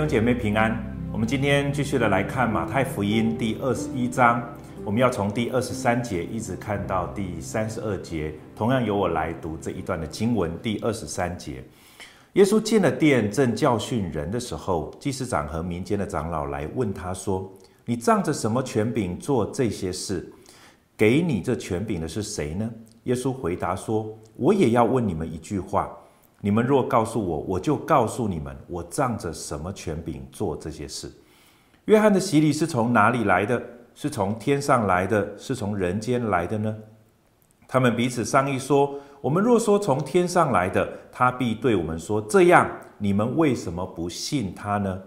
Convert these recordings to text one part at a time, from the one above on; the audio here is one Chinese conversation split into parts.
兄姐妹平安，我们今天继续的来看马太福音第二十一章，我们要从第二十三节一直看到第三十二节，同样由我来读这一段的经文。第二十三节，耶稣进了殿，正教训人的时候，祭司长和民间的长老来问他说：“你仗着什么权柄做这些事？给你这权柄的是谁呢？”耶稣回答说：“我也要问你们一句话。”你们若告诉我，我就告诉你们，我仗着什么权柄做这些事。约翰的洗礼是从哪里来的？是从天上来的，是从人间来的呢？他们彼此商议说：我们若说从天上来的，他必对我们说：这样，你们为什么不信他呢？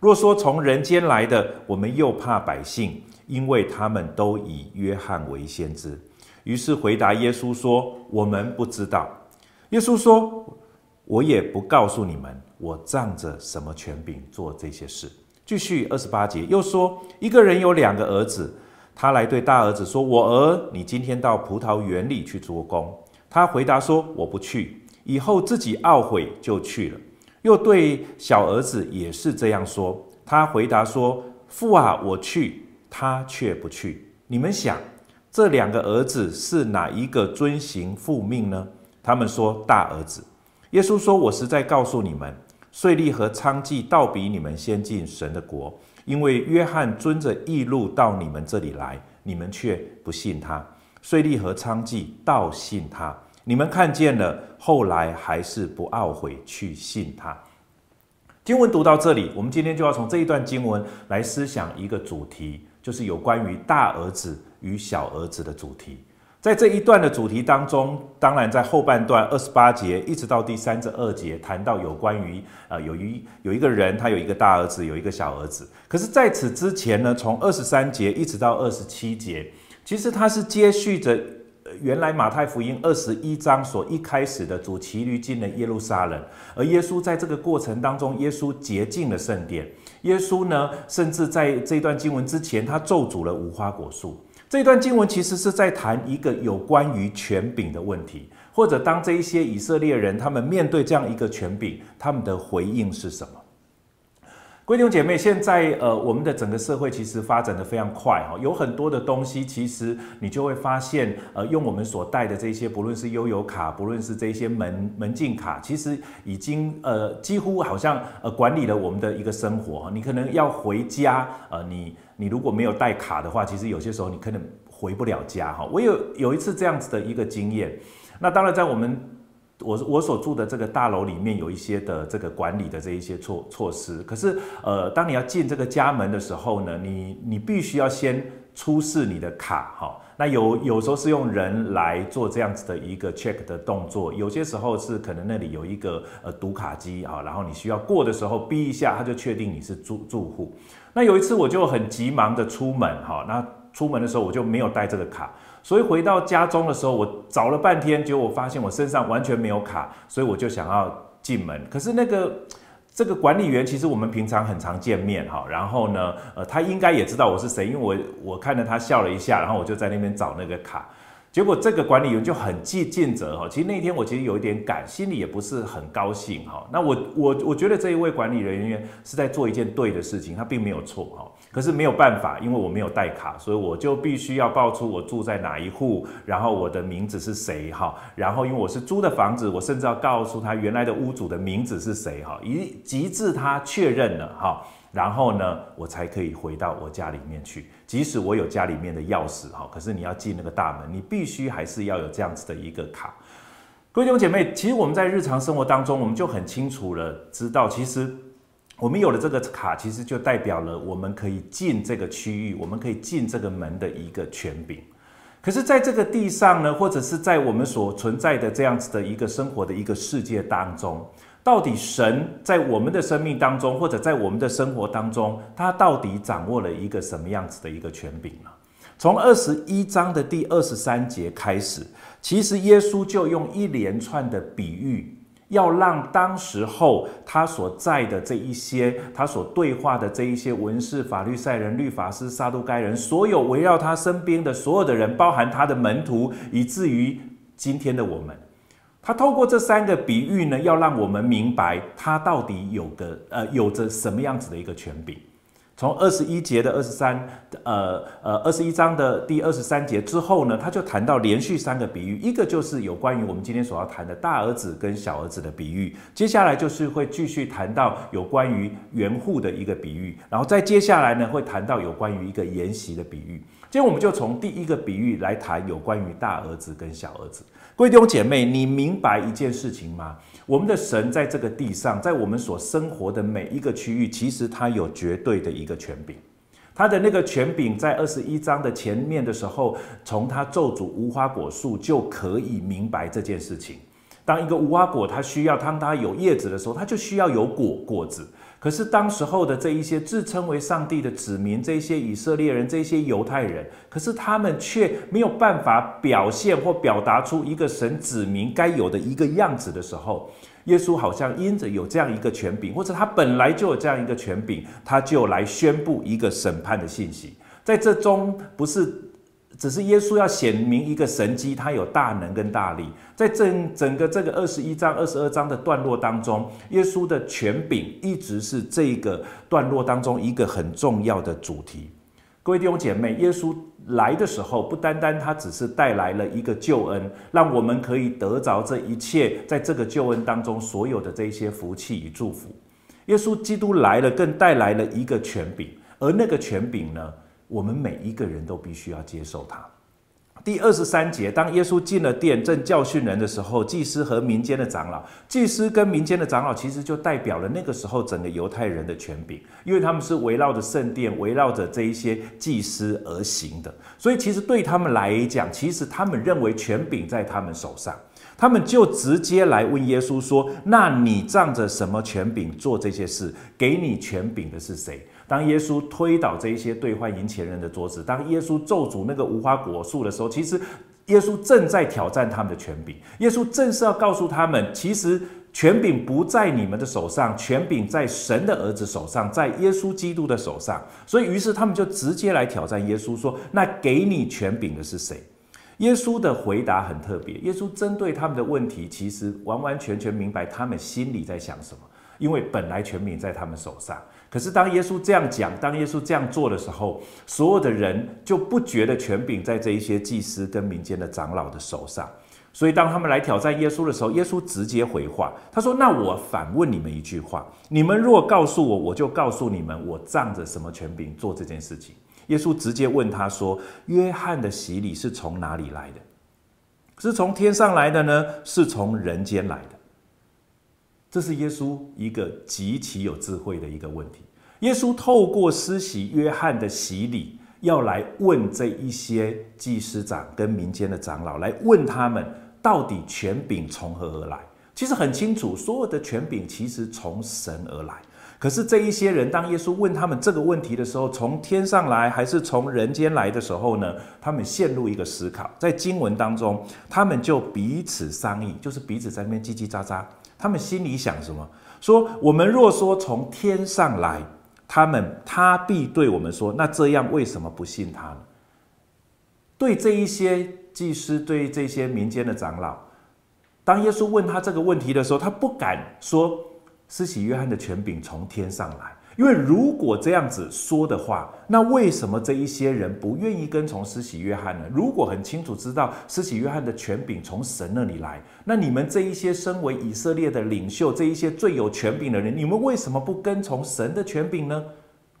若说从人间来的，我们又怕百姓，因为他们都以约翰为先知。于是回答耶稣说：我们不知道。耶稣说。我也不告诉你们，我仗着什么权柄做这些事。继续二十八节又说，一个人有两个儿子，他来对大儿子说：“我儿，你今天到葡萄园里去做工。”他回答说：“我不去。”以后自己懊悔就去了。又对小儿子也是这样说，他回答说：“父啊，我去。”他却不去。你们想，这两个儿子是哪一个遵行父命呢？他们说：“大儿子。”耶稣说：“我实在告诉你们，税吏和娼妓倒比你们先进神的国，因为约翰遵着义路到你们这里来，你们却不信他；税吏和娼妓倒信他，你们看见了，后来还是不懊悔去信他。”经文读到这里，我们今天就要从这一段经文来思想一个主题，就是有关于大儿子与小儿子的主题。在这一段的主题当中，当然在后半段二十八节一直到第三十二节，谈到有关于呃，有一有一个人，他有一个大儿子，有一个小儿子。可是在此之前呢，从二十三节一直到二十七节，其实他是接续着原来马太福音二十一章所一开始的主骑驴进了耶路撒冷，而耶稣在这个过程当中，耶稣洁净了圣殿。耶稣呢，甚至在这段经文之前，他咒诅了无花果树。这段经文其实是在谈一个有关于权柄的问题，或者当这一些以色列人他们面对这样一个权柄，他们的回应是什么？弟兄姐妹，现在呃，我们的整个社会其实发展得非常快哈，有很多的东西，其实你就会发现，呃，用我们所带的这些，不论是悠游卡，不论是这些门门禁卡，其实已经呃几乎好像呃管理了我们的一个生活哈。你可能要回家，呃，你。你如果没有带卡的话，其实有些时候你可能回不了家哈。我有有一次这样子的一个经验，那当然在我们我我所住的这个大楼里面有一些的这个管理的这一些措措施，可是呃，当你要进这个家门的时候呢，你你必须要先出示你的卡哈。那有有时候是用人来做这样子的一个 check 的动作，有些时候是可能那里有一个呃读卡机啊，然后你需要过的时候逼一下，他就确定你是住住户。那有一次我就很急忙的出门哈，那出门的时候我就没有带这个卡，所以回到家中的时候，我找了半天，结果我发现我身上完全没有卡，所以我就想要进门，可是那个这个管理员其实我们平常很常见面哈，然后呢，呃，他应该也知道我是谁，因为我我看着他笑了一下，然后我就在那边找那个卡。结果这个管理员就很尽尽责哈，其实那天我其实有一点赶，心里也不是很高兴哈。那我我我觉得这一位管理人员是在做一件对的事情，他并没有错哈。可是没有办法，因为我没有带卡，所以我就必须要报出我住在哪一户，然后我的名字是谁哈。然后因为我是租的房子，我甚至要告诉他原来的屋主的名字是谁哈，以及至他确认了哈。然后呢，我才可以回到我家里面去。即使我有家里面的钥匙哈，可是你要进那个大门，你必须还是要有这样子的一个卡。各位兄姐妹，其实我们在日常生活当中，我们就很清楚了，知道其实我们有了这个卡，其实就代表了我们可以进这个区域，我们可以进这个门的一个权柄。可是，在这个地上呢，或者是在我们所存在的这样子的一个生活的一个世界当中。到底神在我们的生命当中，或者在我们的生活当中，他到底掌握了一个什么样子的一个权柄呢？从二十一章的第二十三节开始，其实耶稣就用一连串的比喻，要让当时候他所在的这一些，他所对话的这一些文士、法律赛人、律法师、撒都该人，所有围绕他身边的所有的人，包含他的门徒，以至于今天的我们。他透过这三个比喻呢，要让我们明白他到底有个呃有着什么样子的一个权柄。从二十一节的二十三，呃呃，二十一章的第二十三节之后呢，他就谈到连续三个比喻，一个就是有关于我们今天所要谈的大儿子跟小儿子的比喻，接下来就是会继续谈到有关于园户的一个比喻，然后再接下来呢会谈到有关于一个筵席的比喻。今天我们就从第一个比喻来谈有关于大儿子跟小儿子。各位弟兄姐妹，你明白一件事情吗？我们的神在这个地上，在我们所生活的每一个区域，其实他有绝对的一个权柄。他的那个权柄，在二十一章的前面的时候，从他咒诅无花果树就可以明白这件事情。当一个无花果，它需要当它有叶子的时候，它就需要有果果子。可是当时候的这一些自称为上帝的子民，这些以色列人，这些犹太人，可是他们却没有办法表现或表达出一个神子民该有的一个样子的时候，耶稣好像因着有这样一个权柄，或者他本来就有这样一个权柄，他就来宣布一个审判的信息，在这中不是。只是耶稣要显明一个神迹，他有大能跟大力。在整整个这个二十一章、二十二章的段落当中，耶稣的权柄一直是这个段落当中一个很重要的主题。各位弟兄姐妹，耶稣来的时候，不单单他只是带来了一个救恩，让我们可以得着这一切，在这个救恩当中所有的这些福气与祝福。耶稣基督来了，更带来了一个权柄，而那个权柄呢？我们每一个人都必须要接受他。第二十三节，当耶稣进了殿，正教训人的时候，祭司和民间的长老，祭司跟民间的长老，其实就代表了那个时候整个犹太人的权柄，因为他们是围绕着圣殿，围绕着这一些祭司而行的，所以其实对他们来讲，其实他们认为权柄在他们手上，他们就直接来问耶稣说：“那你仗着什么权柄做这些事？给你权柄的是谁？”当耶稣推倒这一些兑换银钱人的桌子，当耶稣咒诅那个无花果树的时候，其实耶稣正在挑战他们的权柄。耶稣正是要告诉他们，其实权柄不在你们的手上，权柄在神的儿子手上，在耶稣基督的手上。所以，于是他们就直接来挑战耶稣，说：“那给你权柄的是谁？”耶稣的回答很特别，耶稣针对他们的问题，其实完完全全明白他们心里在想什么，因为本来权柄在他们手上。可是，当耶稣这样讲，当耶稣这样做的时候，所有的人就不觉得权柄在这一些祭司跟民间的长老的手上。所以，当他们来挑战耶稣的时候，耶稣直接回话，他说：“那我反问你们一句话，你们若告诉我，我就告诉你们，我仗着什么权柄做这件事情。”耶稣直接问他说：“约翰的洗礼是从哪里来的？是从天上来的呢？是从人间来的？”这是耶稣一个极其有智慧的一个问题。耶稣透过施洗约翰的洗礼，要来问这一些祭司长跟民间的长老，来问他们到底权柄从何而来？其实很清楚，所有的权柄其实从神而来。可是这一些人，当耶稣问他们这个问题的时候，从天上来还是从人间来的时候呢？他们陷入一个思考，在经文当中，他们就彼此商议，就是彼此在那边叽叽喳喳。他们心里想什么？说我们若说从天上来，他们他必对我们说：那这样为什么不信他呢？对这一些祭司，对这些民间的长老，当耶稣问他这个问题的时候，他不敢说施洗约翰的权柄从天上来。因为如果这样子说的话，那为什么这一些人不愿意跟从施洗约翰呢？如果很清楚知道施洗约翰的权柄从神那里来，那你们这一些身为以色列的领袖，这一些最有权柄的人，你们为什么不跟从神的权柄呢？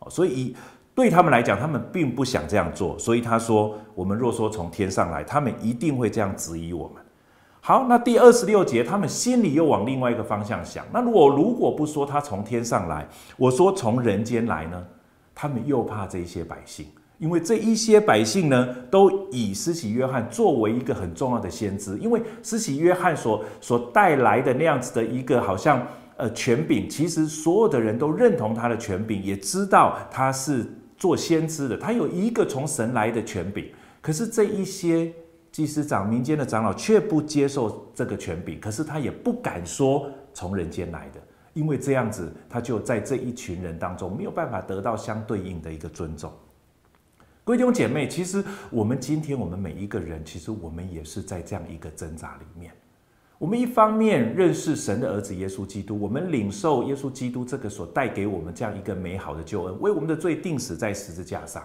所以对他们来讲，他们并不想这样做。所以他说：“我们若说从天上来，他们一定会这样质疑我们。”好，那第二十六节，他们心里又往另外一个方向想。那我如果不说他从天上来，我说从人间来呢？他们又怕这些百姓，因为这一些百姓呢，都以施洗约翰作为一个很重要的先知，因为施洗约翰所所带来的那样子的一个好像呃权柄，其实所有的人都认同他的权柄，也知道他是做先知的，他有一个从神来的权柄。可是这一些。祭司长、民间的长老却不接受这个权柄，可是他也不敢说从人间来的，因为这样子他就在这一群人当中没有办法得到相对应的一个尊重。弟兄姐妹，其实我们今天我们每一个人，其实我们也是在这样一个挣扎里面。我们一方面认识神的儿子耶稣基督，我们领受耶稣基督这个所带给我们这样一个美好的救恩，为我们的罪钉死在十字架上。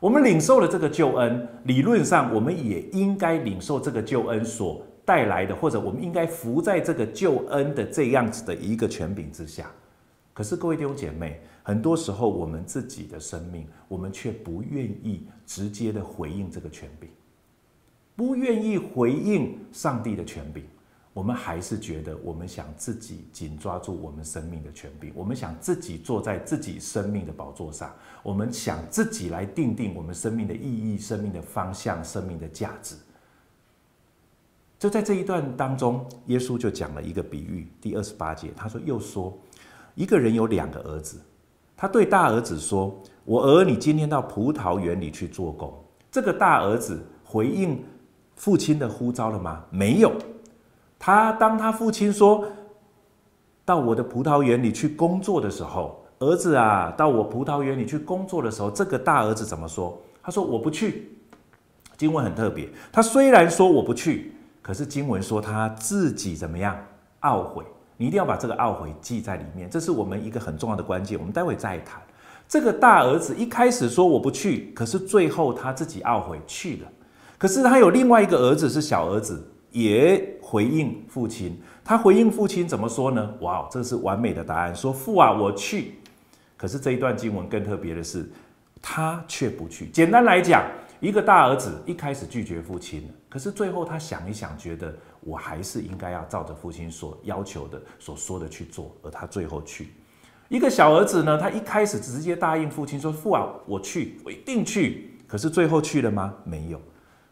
我们领受了这个救恩，理论上我们也应该领受这个救恩所带来的，或者我们应该服在这个救恩的这样子的一个权柄之下。可是各位弟兄姐妹，很多时候我们自己的生命，我们却不愿意直接的回应这个权柄，不愿意回应上帝的权柄。我们还是觉得，我们想自己紧抓住我们生命的权柄，我们想自己坐在自己生命的宝座上，我们想自己来定定我们生命的意义、生命的方向、生命的价值。就在这一段当中，耶稣就讲了一个比喻，第二十八节，他说：“又说，一个人有两个儿子，他对大儿子说：‘我儿，你今天到葡萄园里去做工。’这个大儿子回应父亲的呼召了吗？没有。”他当他父亲说到我的葡萄园里去工作的时候，儿子啊，到我葡萄园里去工作的时候，这个大儿子怎么说？他说我不去。经文很特别，他虽然说我不去，可是经文说他自己怎么样懊悔？你一定要把这个懊悔记在里面，这是我们一个很重要的关键。我们待会再谈。这个大儿子一开始说我不去，可是最后他自己懊悔去了。可是他有另外一个儿子是小儿子。也回应父亲，他回应父亲怎么说呢？哇，这是完美的答案，说父啊，我去。可是这一段经文更特别的是，他却不去。简单来讲，一个大儿子一开始拒绝父亲，可是最后他想一想，觉得我还是应该要照着父亲所要求的、所说的去做，而他最后去。一个小儿子呢，他一开始直接答应父亲说：“父啊，我去，我一定去。”可是最后去了吗？没有。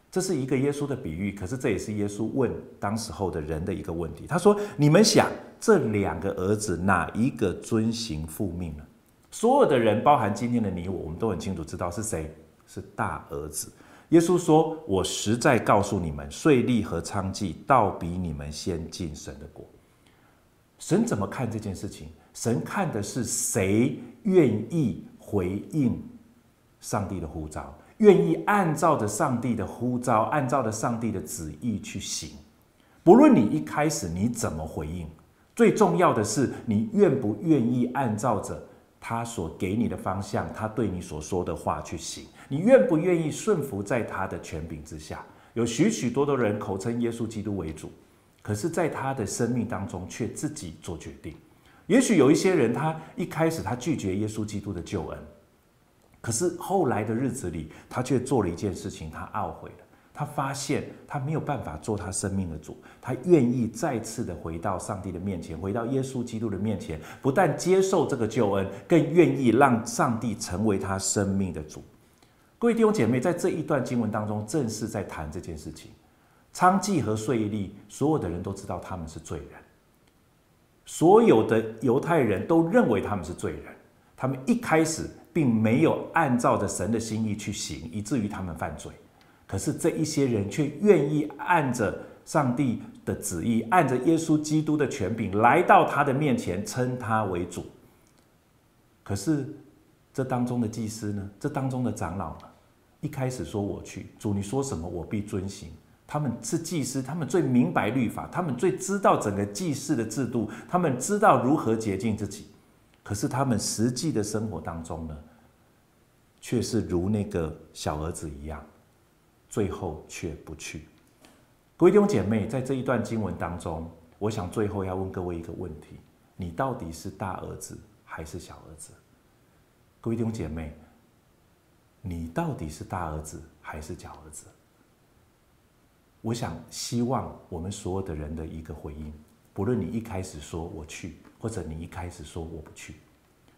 这是一个耶稣的比喻，可是这也是耶稣问当时候的人的一个问题。他说：“你们想，这两个儿子哪一个遵行父命呢？”所有的人，包含今天的你我，我们都很清楚知道是谁，是大儿子。耶稣说：“我实在告诉你们，税吏和娼妓倒比你们先进神的国。”神怎么看这件事情？神看的是谁愿意回应上帝的呼召。愿意按照着上帝的呼召，按照着上帝的旨意去行，不论你一开始你怎么回应，最重要的是你愿不愿意按照着他所给你的方向，他对你所说的话去行，你愿不愿意顺服在他的权柄之下？有许许多多人口称耶稣基督为主，可是在他的生命当中却自己做决定。也许有一些人，他一开始他拒绝耶稣基督的救恩。可是后来的日子里，他却做了一件事情，他懊悔了。他发现他没有办法做他生命的主，他愿意再次的回到上帝的面前，回到耶稣基督的面前，不但接受这个救恩，更愿意让上帝成为他生命的主。各位弟兄姐妹，在这一段经文当中，正是在谈这件事情。娼妓和税吏，所有的人都知道他们是罪人，所有的犹太人都认为他们是罪人，他们一开始。并没有按照着神的心意去行，以至于他们犯罪。可是这一些人却愿意按着上帝的旨意，按着耶稣基督的权柄来到他的面前，称他为主。可是这当中的祭司呢？这当中的长老呢？一开始说我去，主你说什么我必遵行。他们是祭司，他们最明白律法，他们最知道整个祭祀的制度，他们知道如何洁净自己。可是他们实际的生活当中呢，却是如那个小儿子一样，最后却不去。各位弟兄姐妹，在这一段经文当中，我想最后要问各位一个问题：你到底是大儿子还是小儿子？各位弟兄姐妹，你到底是大儿子还是小儿子？我想希望我们所有的人的一个回应，不论你一开始说我去。或者你一开始说我不去，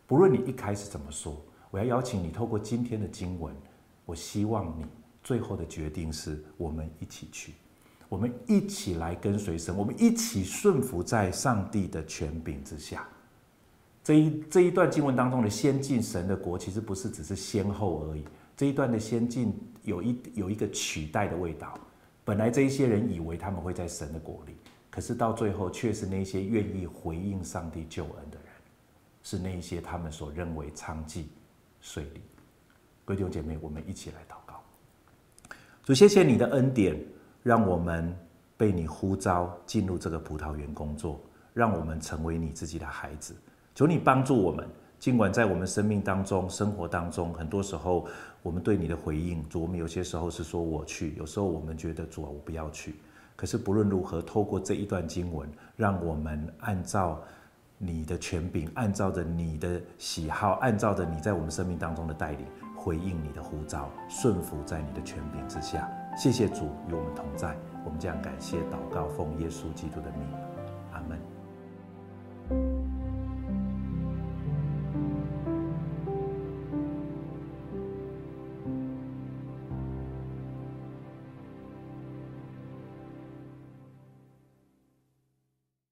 不论你一开始怎么说，我要邀请你透过今天的经文，我希望你最后的决定是我们一起去，我们一起来跟随神，我们一起顺服在上帝的权柄之下。这一这一段经文当中的先进神的国，其实不是只是先后而已。这一段的先进有一有一个取代的味道。本来这一些人以为他们会在神的国里。可是到最后，却是那些愿意回应上帝救恩的人，是那些他们所认为娼妓、税吏。各位弟兄姐妹，我们一起来祷告。主，谢谢你的恩典，让我们被你呼召进入这个葡萄园工作，让我们成为你自己的孩子。求你帮助我们，尽管在我们生命当中、生活当中，很多时候我们对你的回应，主，我们有些时候是说我去，有时候我们觉得主啊，我不要去。可是不论如何，透过这一段经文，让我们按照你的权柄，按照着你的喜好，按照着你在我们生命当中的带领，回应你的呼召，顺服在你的权柄之下。谢谢主与我们同在，我们将感谢祷告，奉耶稣基督的名。